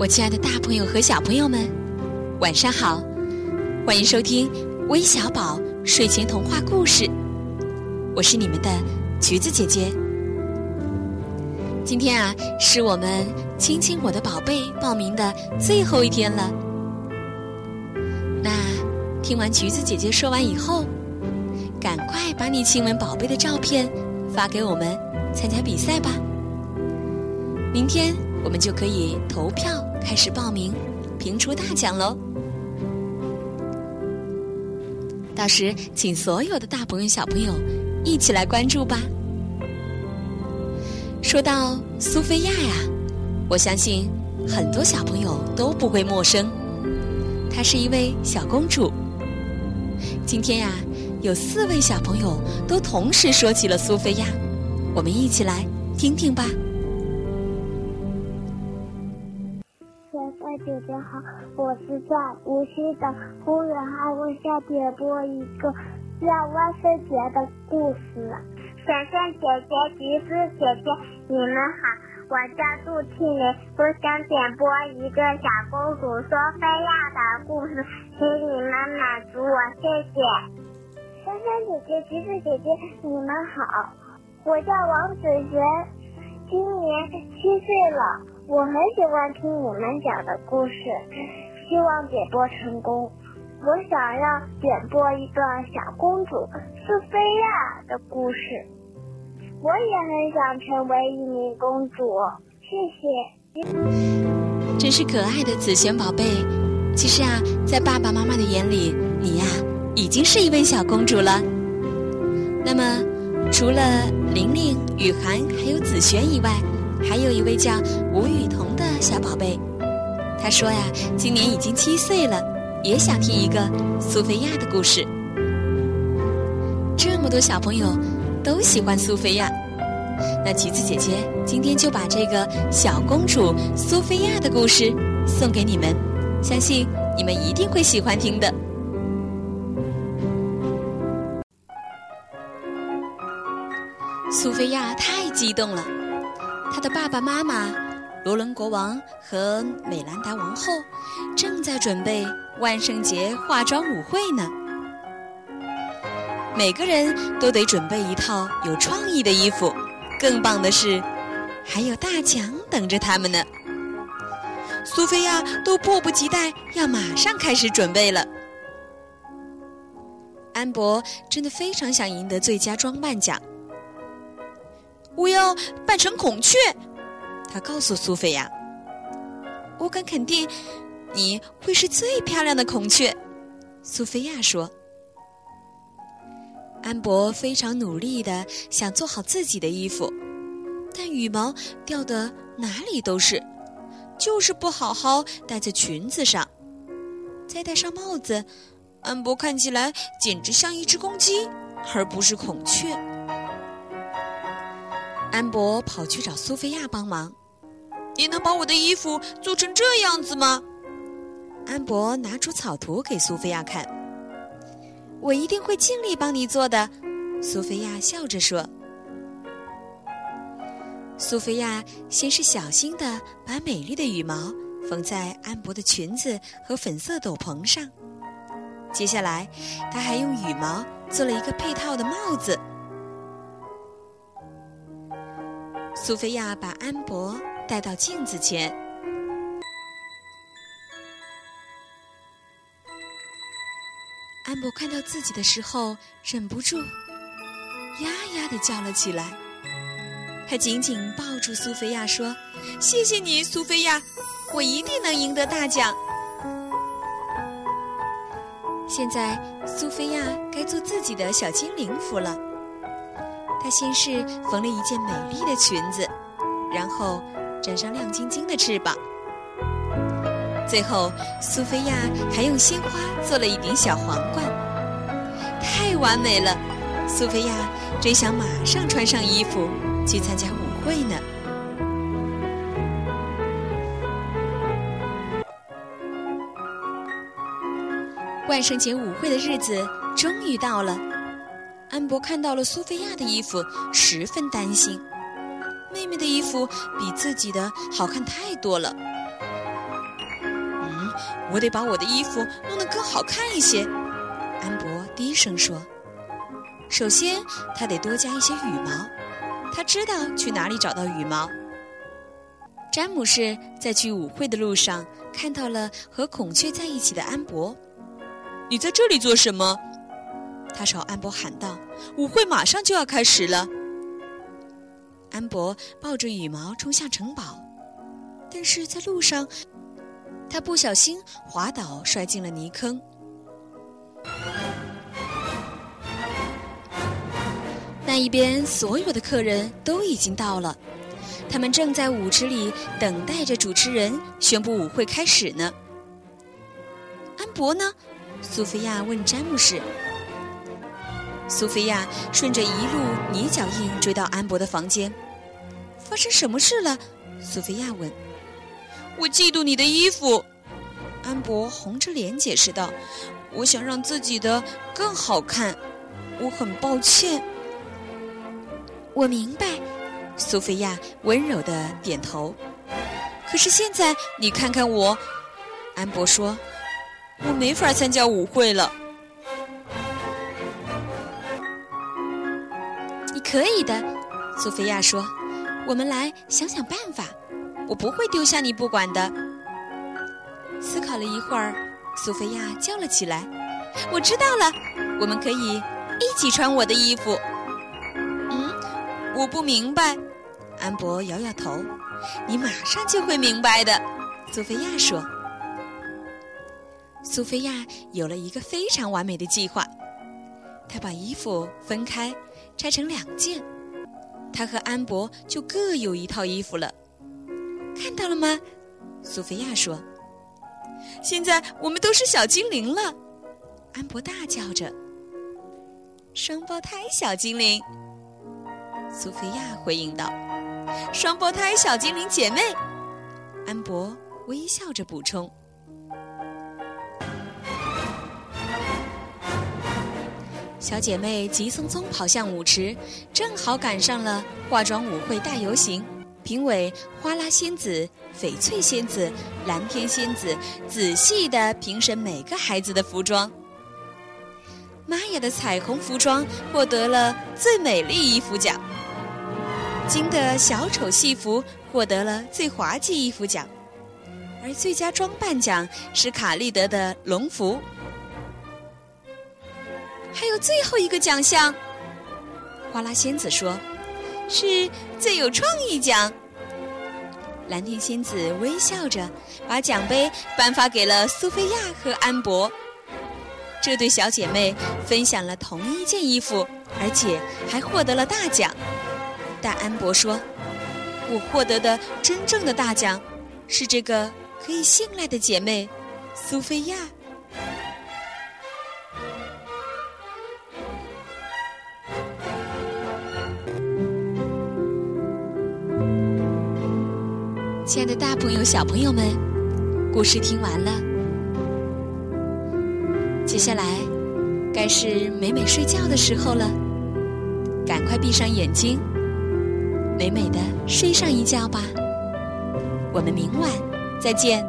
我亲爱的大朋友和小朋友们，晚上好！欢迎收听微小宝睡前童话故事，我是你们的橘子姐姐。今天啊，是我们亲亲我的宝贝报名的最后一天了。那听完橘子姐姐说完以后，赶快把你亲吻宝贝的照片发给我们，参加比赛吧。明天我们就可以投票。开始报名，评出大奖喽！到时请所有的大朋友、小朋友一起来关注吧。说到苏菲亚呀，我相信很多小朋友都不会陌生，她是一位小公主。今天呀，有四位小朋友都同时说起了苏菲亚，我们一起来听听吧。姐姐好，我是在无锡的公园号为下点播一个叫万圣节的故事。闪闪姐姐、橘子姐姐，你们好，我叫杜庆林，我想点播一个小公主苏菲亚的故事，请你们满足我，谢谢。闪闪姐姐、橘子姐姐，你们好，我叫王子璇，今年七岁了。我很喜欢听你们讲的故事，希望点播成功。我想要点播一个小公主苏菲亚的故事。我也很想成为一名公主，谢谢。真是可爱的紫萱宝贝。其实啊，在爸爸妈妈的眼里，你呀已经是一位小公主了。那么，除了玲玲、雨涵还有紫萱以外，还有一位叫吴雨桐的小宝贝，他说呀，今年已经七岁了，也想听一个苏菲亚的故事。这么多小朋友都喜欢苏菲亚，那橘子姐姐今天就把这个小公主苏菲亚的故事送给你们，相信你们一定会喜欢听的。苏菲亚太激动了。他的爸爸妈妈罗伦国王和美兰达王后正在准备万圣节化妆舞会呢。每个人都得准备一套有创意的衣服，更棒的是，还有大奖等着他们呢。苏菲亚都迫不及待要马上开始准备了。安博真的非常想赢得最佳装扮奖。我要扮成孔雀，他告诉苏菲亚：“我敢肯定，你会是最漂亮的孔雀。”苏菲亚说。安博非常努力的想做好自己的衣服，但羽毛掉的哪里都是，就是不好好戴在裙子上。再戴上帽子，安博看起来简直像一只公鸡，而不是孔雀。安博跑去找苏菲亚帮忙。你能把我的衣服做成这样子吗？安博拿出草图给苏菲亚看。我一定会尽力帮你做的，苏菲亚笑着说。苏菲亚先是小心的把美丽的羽毛缝在安博的裙子和粉色斗篷上，接下来，她还用羽毛做了一个配套的帽子。苏菲亚把安博带到镜子前，安博看到自己的时候，忍不住呀呀的叫了起来。他紧紧抱住苏菲亚说：“谢谢你，苏菲亚，我一定能赢得大奖。”现在，苏菲亚该做自己的小精灵服了。她先是缝了一件美丽的裙子，然后粘上亮晶晶的翅膀，最后苏菲亚还用鲜花做了一顶小皇冠，太完美了！苏菲亚真想马上穿上衣服去参加舞会呢。万圣节舞会的日子终于到了。安博看到了苏菲亚的衣服，十分担心。妹妹的衣服比自己的好看太多了。嗯我得把我的衣服弄得更好看一些。安博低声说：“首先，他得多加一些羽毛。他知道去哪里找到羽毛。”詹姆士在去舞会的路上看到了和孔雀在一起的安博。“你在这里做什么？”他朝安博喊道：“舞会马上就要开始了。”安博抱着羽毛冲向城堡，但是在路上，他不小心滑倒，摔进了泥坑。那一边所有的客人都已经到了，他们正在舞池里等待着主持人宣布舞会开始呢。安博呢？苏菲亚问詹姆士。苏菲亚顺着一路泥脚印追到安博的房间。发生什么事了？苏菲亚问。我嫉妒你的衣服，安博红着脸解释道。我想让自己的更好看，我很抱歉。我明白，苏菲亚温柔的点头。可是现在你看看我，安博说，我没法参加舞会了。可以的，苏菲亚说。我们来想想办法，我不会丢下你不管的。思考了一会儿，苏菲亚叫了起来：“我知道了，我们可以一起穿我的衣服。”嗯，我不明白。安博摇摇头：“你马上就会明白的。”苏菲亚说。苏菲亚有了一个非常完美的计划，他把衣服分开，拆成两件。他和安博就各有一套衣服了，看到了吗？苏菲亚说：“现在我们都是小精灵了。”安博大叫着：“双胞胎小精灵！”苏菲亚回应道：“双胞胎小精灵姐妹。”安博微笑着补充。小姐妹急匆匆跑向舞池，正好赶上了化妆舞会大游行。评委花拉仙子、翡翠仙子、蓝天仙子仔细地评审每个孩子的服装。玛雅的彩虹服装获得了最美丽衣服奖，金的小丑戏服获得了最滑稽衣服奖，而最佳装扮奖是卡利德的龙服。还有最后一个奖项，花拉仙子说：“是最有创意奖。”蓝天仙子微笑着把奖杯颁发给了苏菲亚和安博。这对小姐妹分享了同一件衣服，而且还获得了大奖。但安博说：“我获得的真正的大奖是这个可以信赖的姐妹，苏菲亚。”亲爱的，大朋友、小朋友们，故事听完了，接下来该是美美睡觉的时候了，赶快闭上眼睛，美美的睡上一觉吧。我们明晚再见。